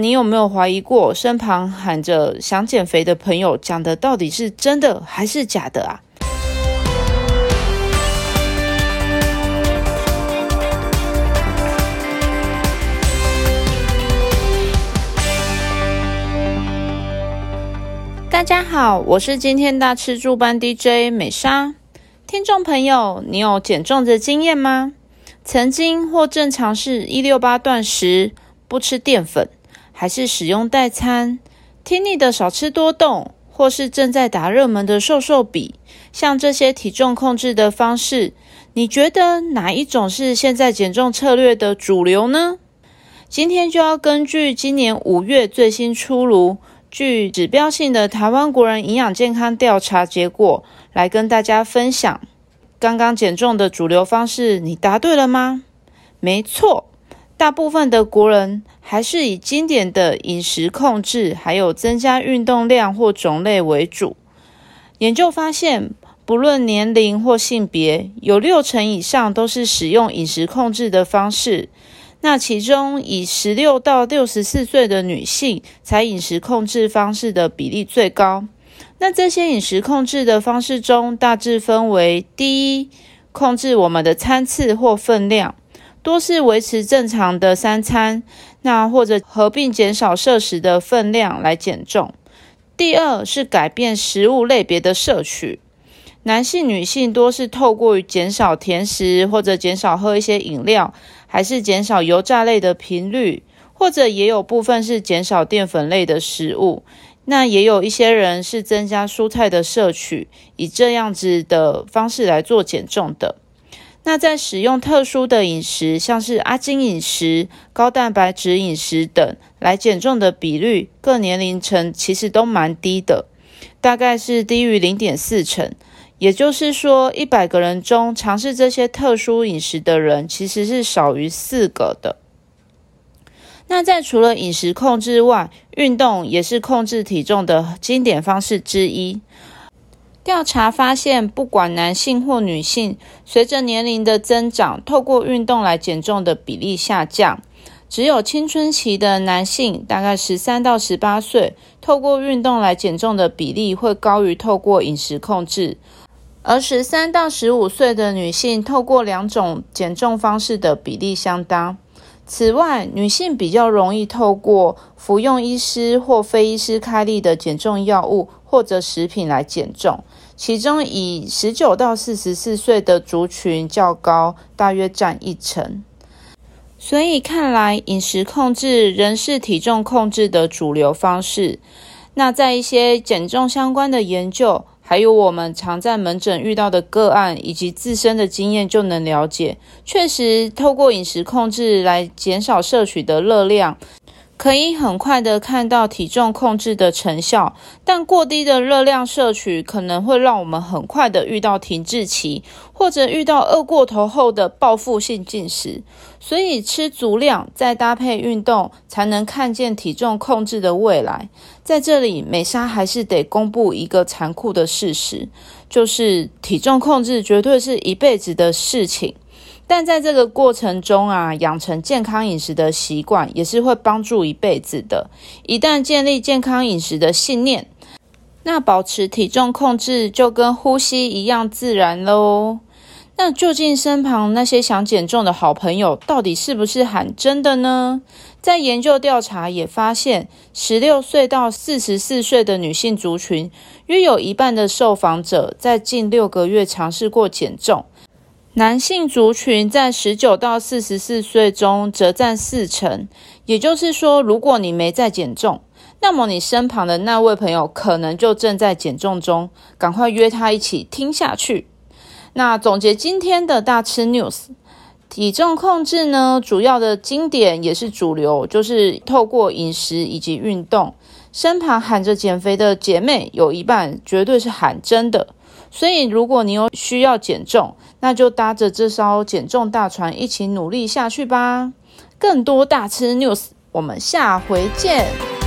你有没有怀疑过，身旁喊着想减肥的朋友讲的到底是真的还是假的啊？大家好，我是今天大吃助班 DJ 美莎。听众朋友，你有减重的经验吗？曾经或正常是一六八断食，不吃淀粉。还是使用代餐，听腻的少吃多动，或是正在打热门的瘦瘦比，像这些体重控制的方式，你觉得哪一种是现在减重策略的主流呢？今天就要根据今年五月最新出炉、具指标性的台湾国人营养健康调查结果，来跟大家分享。刚刚减重的主流方式，你答对了吗？没错。大部分的国人还是以经典的饮食控制，还有增加运动量或种类为主。研究发现，不论年龄或性别，有六成以上都是使用饮食控制的方式。那其中，以十六到六十四岁的女性采饮食控制方式的比例最高。那这些饮食控制的方式中，大致分为：第一，控制我们的餐次或分量。多是维持正常的三餐，那或者合并减少摄食的分量来减重。第二是改变食物类别的摄取，男性、女性多是透过减少甜食，或者减少喝一些饮料，还是减少油炸类的频率，或者也有部分是减少淀粉类的食物。那也有一些人是增加蔬菜的摄取，以这样子的方式来做减重的。那在使用特殊的饮食，像是阿金饮食、高蛋白质饮食等来减重的比率，各年龄层其实都蛮低的，大概是低于零点四成。也就是说，一百个人中尝试这些特殊饮食的人，其实是少于四个的。那在除了饮食控制外，运动也是控制体重的经典方式之一。调查发现，不管男性或女性，随着年龄的增长，透过运动来减重的比例下降。只有青春期的男性，大概十三到十八岁，透过运动来减重的比例会高于透过饮食控制；而十三到十五岁的女性，透过两种减重方式的比例相当。此外，女性比较容易透过服用医师或非医师开立的减重药物或者食品来减重，其中以十九到四十四岁的族群较高，大约占一成。所以看来，饮食控制仍是体重控制的主流方式。那在一些减重相关的研究。还有我们常在门诊遇到的个案，以及自身的经验，就能了解，确实透过饮食控制来减少摄取的热量。可以很快的看到体重控制的成效，但过低的热量摄取可能会让我们很快的遇到停滞期，或者遇到饿过头后的报复性进食。所以吃足量再搭配运动，才能看见体重控制的未来。在这里，美莎还是得公布一个残酷的事实，就是体重控制绝对是一辈子的事情。但在这个过程中啊，养成健康饮食的习惯也是会帮助一辈子的。一旦建立健康饮食的信念，那保持体重控制就跟呼吸一样自然喽。那究竟身旁那些想减重的好朋友，到底是不是喊真的呢？在研究调查也发现，十六岁到四十四岁的女性族群，约有一半的受访者在近六个月尝试过减重。男性族群在十九到四十四岁中则占四成，也就是说，如果你没在减重，那么你身旁的那位朋友可能就正在减重中，赶快约他一起听下去。那总结今天的大吃 news，体重控制呢，主要的经典也是主流，就是透过饮食以及运动。身旁喊着减肥的姐妹有一半绝对是喊真的。所以，如果你有需要减重，那就搭着这艘减重大船一起努力下去吧。更多大吃 news，我们下回见。